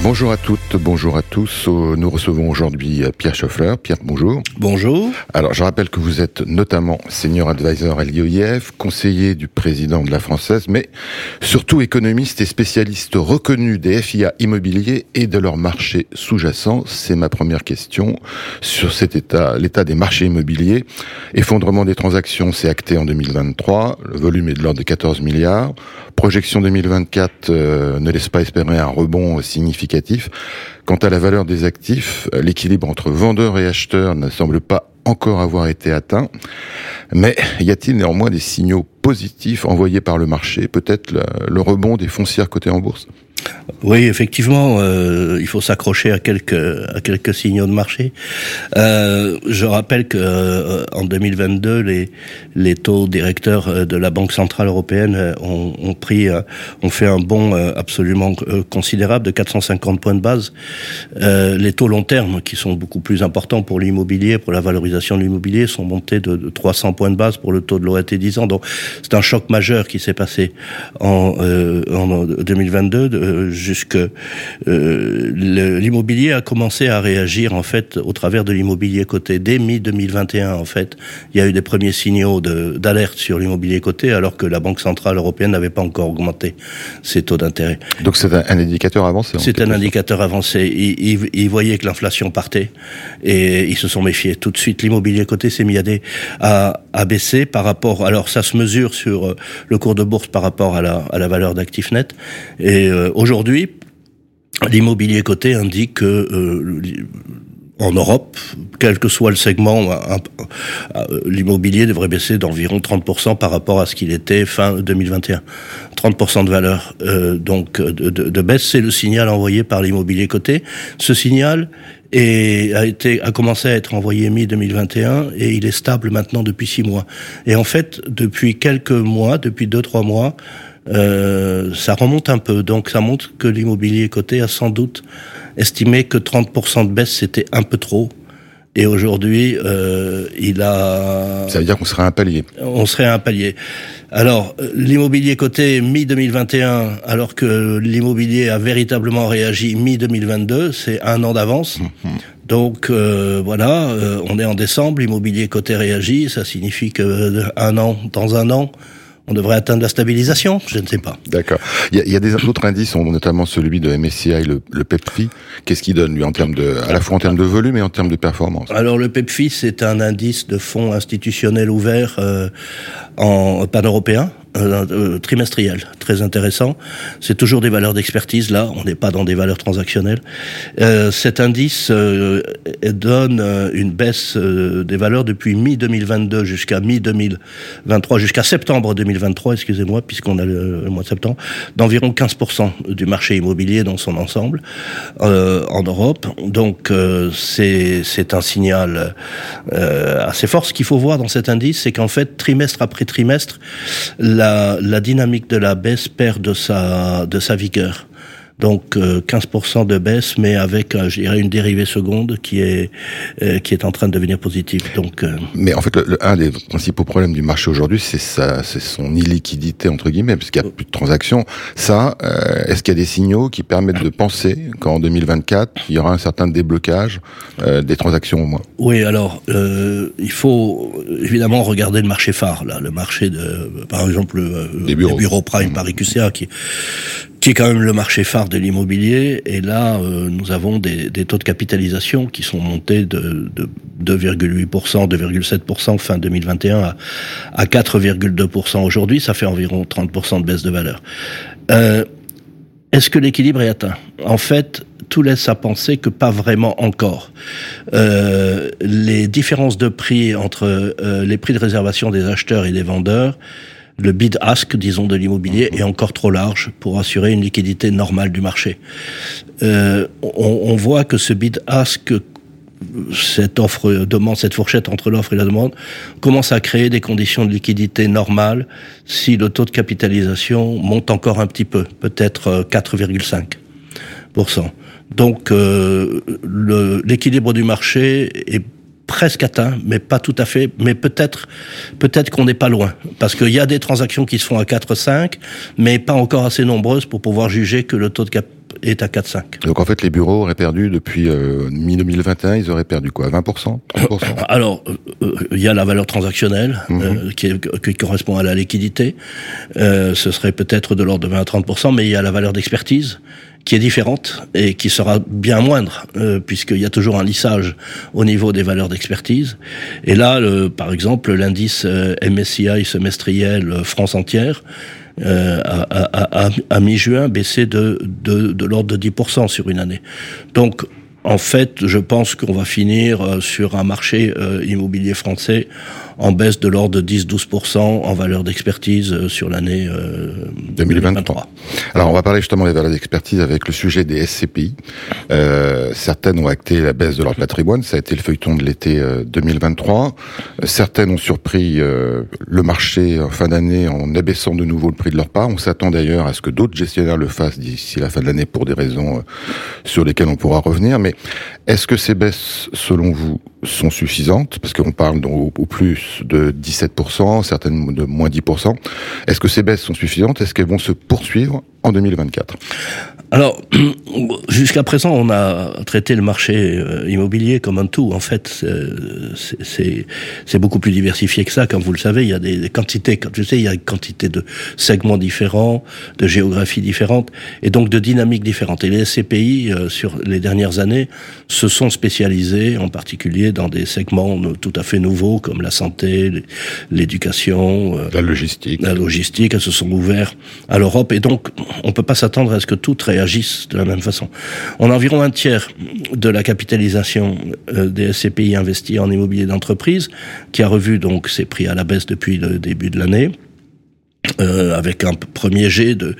Bonjour à toutes, bonjour à tous. Nous recevons aujourd'hui euh, Pierre Schoeffler. Pierre, bonjour. Bonjour. Alors, je rappelle que vous êtes notamment senior advisor à l'IOIF, conseiller du président de la Française, mais surtout économiste et spécialiste reconnu des FIA immobiliers et de leur marché sous-jacent. C'est ma première question sur cet état, l'état des marchés immobiliers. Effondrement des transactions, c'est acté en 2023. Le volume est de l'ordre de 14 milliards. Projection 2024 euh, ne laisse pas espérer un rebond significatif. Quant à la valeur des actifs, l'équilibre entre vendeurs et acheteurs ne semble pas encore avoir été atteint. Mais y a-t-il néanmoins des signaux positifs envoyés par le marché? Peut-être le, le rebond des foncières cotées en bourse? Oui, effectivement, euh, il faut s'accrocher à quelques à quelques signaux de marché. Euh, je rappelle que euh, en 2022, les les taux directeurs euh, de la Banque centrale européenne euh, ont, ont pris euh, ont fait un bond absolument considérable de 450 points de base. Les taux long terme, qui sont beaucoup plus importants pour l'immobilier, pour la valorisation de l'immobilier, sont montés de, de 300 points de base pour le taux de l'OAT 10 ans. Donc c'est un choc majeur qui s'est passé en, en 2022 de, jusque euh, l'immobilier a commencé à réagir en fait au travers de l'immobilier coté dès mi 2021 en fait il y a eu des premiers signaux d'alerte sur l'immobilier coté alors que la Banque centrale européenne n'avait pas encore augmenté ses taux d'intérêt. Donc c'est un, un indicateur avancé. C'est un indicateur avancé. Ils, ils- ils voyaient que l'inflation partait et ils se sont méfiés. Tout de suite, l'immobilier coté s'est mis à, des- à, à baisser par rapport. Alors, ça se mesure sur euh, le cours de bourse par rapport à la, à la valeur d'actifs net. Et euh, aujourd'hui, l'immobilier coté indique que euh, en Europe, quel que soit le segment, l'immobilier devrait baisser d'environ 30% par rapport à ce qu'il était fin 2021. 30% de valeur donc de- de baisse, c'est le signal envoyé par l'immobilier coté. Ce signal est, a été a commencé à être envoyé mi 2021 et il est stable maintenant depuis six mois. Et en fait, depuis quelques mois, depuis deux trois mois, euh, ça remonte un peu. Donc ça montre que l'immobilier coté a sans doute estimé que 30% de baisse c'était un peu trop. Et aujourd'hui, euh, il a Ça veut dire qu'on serait un palier. on serait à un palier. Alors, euh, l'immobilier coté mi-2021, alors que l'immobilier a véritablement réagi mi-2022, c'est un an d'avance. Donc euh, voilà, euh, on est en décembre, l'immobilier coté réagit, ça signifie que euh, un an, dans un an, on devrait atteindre la stabilisation, je ne sais pas. D'accord. Il y a, y a des autres indices, notamment celui de MSCI, le, le PEPFI. Qu'est-ce qu'il donne lui en termes de, à la fois en termes de volume et en termes de performance? Alors le PEPFI, c'est un indice de fonds institutionnels ouverts euh, en pan-européen, euh, euh, trimestriel, très intéressant. C'est toujours des valeurs d'expertise, là, on n'est pas dans des valeurs transactionnelles. Euh, cet indice donne une baisse des valeurs depuis mi-2022 jusqu'à mi-2023, jusqu'à septembre 2023, excusez-moi, puisqu'on a le, mois de septembre, d'environ 15% du marché immobilier dans son ensemble en Europe. Donc c'est un signal assez fort. Ce qu'il faut voir dans cet indice, c'est qu'en fait, trimestre après trimestre, la dynamique de la baisse perd de sa, vigueur. Donc euh, 15% de baisse, mais avec, euh, je dirais, une dérivée seconde qui est euh, qui est en train de devenir positive. Donc euh, Mais en fait, le, le- un des principaux problèmes du marché aujourd'hui, c'est sa, c'est son illiquidité entre guillemets, parce qu'il n'y a plus de transactions. Ça, euh, est-ce qu'il y a des signaux qui permettent de penser qu'en 2024, il y aura un certain déblocage euh, des transactions au moins? Oui, alors euh, il faut évidemment regarder le marché phare, là, le marché de, par exemple, euh, Des bureaux. Prime Paris QCA, qui qui est quand même le marché phare de l'immobilier. Et là, euh, nous avons des, des taux de capitalisation qui sont montés de, de 2,8%, 2,7% fin 2021 à, à 4,2% aujourd'hui. Ça fait environ 30% de baisse de valeur. Euh, est-ce que l'équilibre est atteint? En fait, tout laisse à penser que pas vraiment encore. Euh, les différences de prix entre euh, les prix de réservation des acheteurs et des vendeurs, le bid-ask, disons, de l'immobilier est encore trop large pour assurer une liquidité normale du marché. Euh, on, on voit que ce bid-ask cette offre demande, cette fourchette entre l'offre et la demande, commence à créer des conditions de liquidité normales si le taux de capitalisation monte encore un petit peu, peut-être 4,5%. Donc euh, l'équilibre du marché est presque atteint, mais pas tout à fait. Mais peut-être, peut-être qu'on n'est pas loin, parce qu'il y a des transactions qui se font à 4-5, mais pas encore assez nombreuses pour pouvoir juger que le taux de cap est à 4-5. Donc en fait, les bureaux auraient perdu depuis euh, mi-2021, ils auraient perdu quoi 20% 30% Alors, euh, euh, il y a la valeur transactionnelle mhm. qui, qui, correspond à la liquidité. ce serait peut-être de l'ordre de 20 à 30%, mais il y a la valeur d'expertise qui est différente et qui sera bien moindre, puisqu'il y a toujours un lissage au niveau des valeurs d'expertise. Et là, par exemple, l'indice MSCI semestriel France entière euh, à, à, mi-juin baissé de, de, de l'ordre de 10% sur une année. Donc, en fait, je pense qu'on va finir euh, sur un marché euh, immobilier français en baisse de l'ordre de 10-12% en valeur d'expertise euh, sur l'année 2023. Euh, Alors on va parler justement des valeurs d'expertise avec le sujet des SCPI. Euh, certaines ont acté la baisse de leur patrimoine, ça a été le feuilleton de l'été 2023. Certaines ont surpris le marché en fin d'année en abaissant de nouveau le prix de leur part. On s'attend d'ailleurs à ce que d'autres gestionnaires le fassent d'ici la fin de l'année pour des raisons sur lesquelles on pourra revenir. Mais est-ce que ces baisses, selon vous, sont suffisantes Parce qu'on parle au, au plus de 17%, certaines de moins 10%. Est-ce que ces baisses sont suffisantes? Est-ce qu'elles vont se poursuivre en 2024 alors, jusqu'à présent, on a traité le marché euh, immobilier comme un tout. En fait, c'est beaucoup plus diversifié que ça. Comme vous le savez, il y a des, quantités, je sais, il y a une quantité de segments différents, de géographies différentes, et donc de dynamiques différentes. Et les SCPI, euh, sur les dernières années, se sont spécialisés, en particulier dans des segments tout à fait nouveaux, comme la santé, l'éducation, euh, la logistique. La logistique, elles se sont ouvertes à l'Europe, et donc on peut pas s'attendre à ce que tout agissent de la même façon. On a environ un tiers de la capitalisation euh, des SCPI investis en immobilier d'entreprise, qui a revu donc ses prix à la baisse depuis le début de l'année. Euh, avec un premier jet de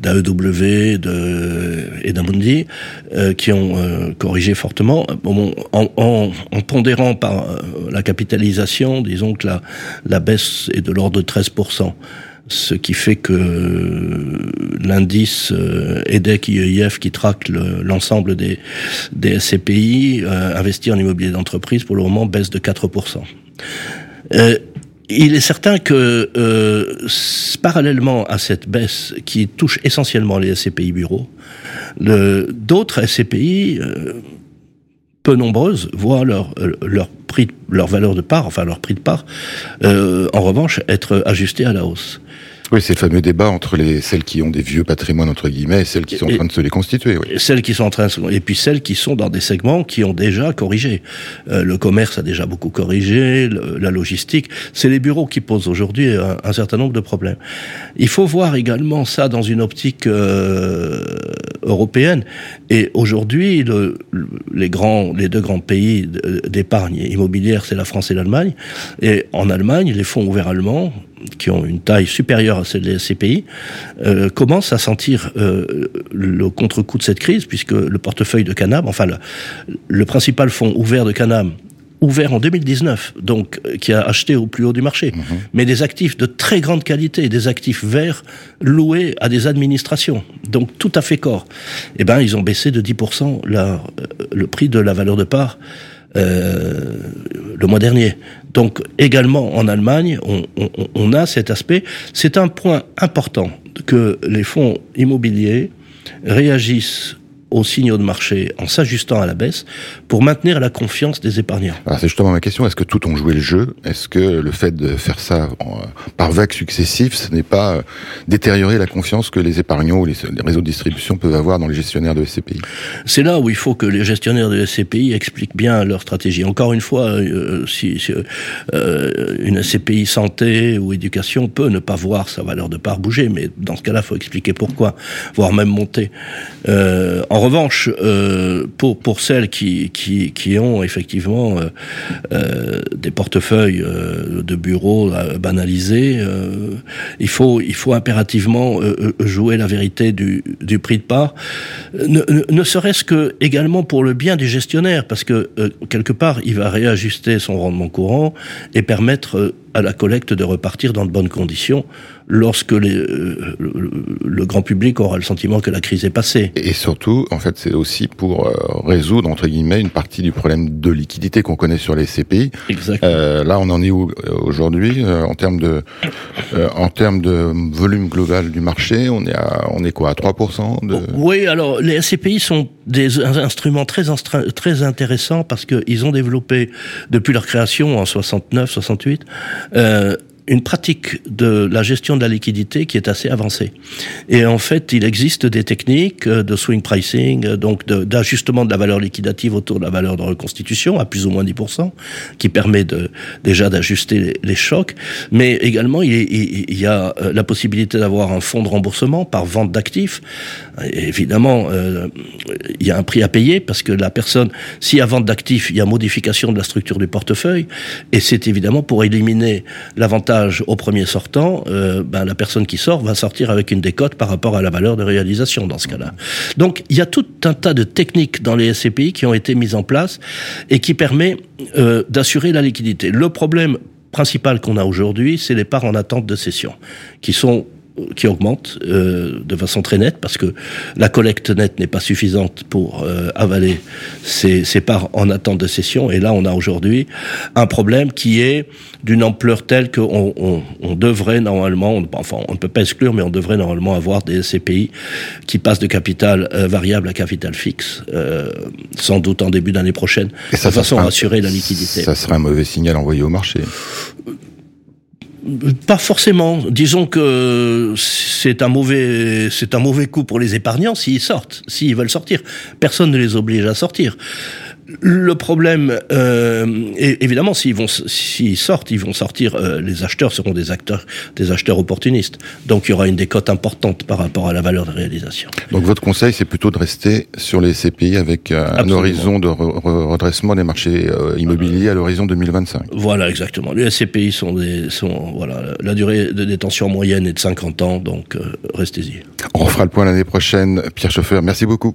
d'AEW de, et d'Amundi euh, qui ont euh, corrigé fortement bon, en, en, en, pondérant par la capitalisation disons que la, la baisse est de l'ordre de 13% ce qui fait que l'indice euh, EDEC IEIF qui traque l'ensemble des, des SCPI euh, investis en immobilier d'entreprise pour le moment baisse de 4%. Euh, il est certain que euh, parallèlement à cette baisse qui touche essentiellement les SCPI bureaux, d'autres SCPI euh, peu nombreuses voient leur, leur prix, leur valeur de part, enfin leur prix de part, euh, en revanche, être ajusté à la hausse. Oui, c'est le fameux débat entre les celles qui ont des vieux patrimoines entre guillemets et celles qui sont en train de se les constituer. Oui. Celles qui sont en train de, et puis celles qui sont dans des segments qui ont déjà corrigé. Euh, le commerce a déjà beaucoup corrigé, la logistique. C'est les bureaux qui posent aujourd'hui un, certain nombre de problèmes. Il faut voir également ça dans une optique euh, européenne. Et aujourd'hui, le, les grands, les deux grands pays d'épargne immobilière, c'est la France et l'Allemagne. Et en Allemagne, les fonds ouverts allemands qui ont une taille supérieure à celle des SCPI, euh, commencent à sentir euh, le contre-coup de cette crise, puisque le portefeuille de Canam, enfin le, le principal fonds ouvert de Canam, ouvert en 2019, donc euh, qui a acheté au plus haut du marché, mhm. mais des actifs de très grande qualité, des actifs verts loués à des administrations, donc tout à fait corps. Eh ben, ils ont baissé de 10% la, euh, le prix de la valeur de part euh, le mois dernier. Donc également en Allemagne, on, a cet aspect. C'est un point important que les fonds immobiliers réagissent aux signaux de marché en s'ajustant à la baisse pour maintenir la confiance des épargnants. c'est justement ma question. Est-ce que tout ont joué le jeu? Est-ce que le fait de faire ça par vagues successives, ce n'est pas euh, détériorer la confiance que les épargnants ou les, réseaux de distribution peuvent avoir dans les gestionnaires de SCPI C'est là où il faut que les gestionnaires de SCPI expliquent bien leur stratégie. Encore une fois, euh, si, euh, une SCPI santé ou éducation peut ne pas voir sa valeur de part bouger, mais dans ce cas-là, il faut expliquer pourquoi, voire même monter. en en revanche, euh, pour celles qui ont effectivement euh, euh, des portefeuilles de bureaux banalisés, il faut il faut impérativement jouer la vérité du prix de part, ne, ne serait-ce que également pour le bien du gestionnaire, parce que quelque part il va réajuster son rendement courant et permettre à la collecte de repartir dans de bonnes conditions lorsque les, euh, le, grand public aura le sentiment que la crise est passée. Et surtout, en fait, c'est aussi pour euh, résoudre, entre guillemets, une partie du problème de liquidité qu'on connaît sur les CPI. Euh, là, on en est où euh, aujourd'hui en termes de en termes de volume global du marché On est à on est quoi à 3% de... Oui, alors les SCPI sont des instruments très très intéressants parce qu'ils ont développé depuis leur création en 69, 68 euh, une pratique de la gestion de la liquidité qui est assez avancée. Et en fait, il existe des techniques euh, de swing pricing, euh, donc d'ajustement de, la valeur liquidative autour de la valeur de reconstitution à plus ou moins 10%, qui permet de, déjà d'ajuster les, chocs. Mais également, il, y a euh, la possibilité d'avoir un fonds de remboursement par vente d'actifs. Évidemment, il y a un prix à payer parce que la personne, y a vente d'actifs, il y a modification de la structure du portefeuille. Et c'est évidemment pour éliminer l'avantage au premier sortant, euh, ben, la personne qui sort va sortir avec une décote par rapport à la valeur de réalisation dans ce cas-là. Donc il y a tout un tas de techniques dans les SCPI qui ont été mises en place et qui permet euh, d'assurer la liquidité. Le problème principal qu'on a aujourd'hui, c'est les parts en attente de cession, qui sont qui augmente euh, de façon très nette parce que la collecte nette n'est pas suffisante pour euh, avaler ces, ces, parts en attente de cession. Et là, on a aujourd'hui un problème qui est d'une ampleur telle qu'on on, on devrait normalement, on, enfin, on ne peut pas exclure, mais on devrait normalement avoir des CPI qui passent de capital euh, variable à capital fixe, sans doute en début d'année prochaine, de façon à assurer la liquidité. Ça serait un mauvais signal envoyé au marché. Pas forcément. Disons que c'est un mauvais, c'est un mauvais coup pour les épargnants s'ils sortent, s'ils veulent sortir. Personne ne les oblige à sortir. Le problème, euh, évidemment, s'ils vont, s'ils sortent, ils vont sortir. Euh, les acheteurs seront des acteurs, des acheteurs opportunistes. Donc, il y aura une décote importante par rapport à la valeur de réalisation. Donc, votre conseil, c'est plutôt de rester sur les CPI avec euh, un horizon de redressement des marchés immobiliers à l'horizon 2025. Voilà, exactement. Les CPI sont des, sont voilà, la durée de détention moyenne est de 50 ans, donc restez-y. On fera le point l'année prochaine. Pierre Chauffeur, merci beaucoup.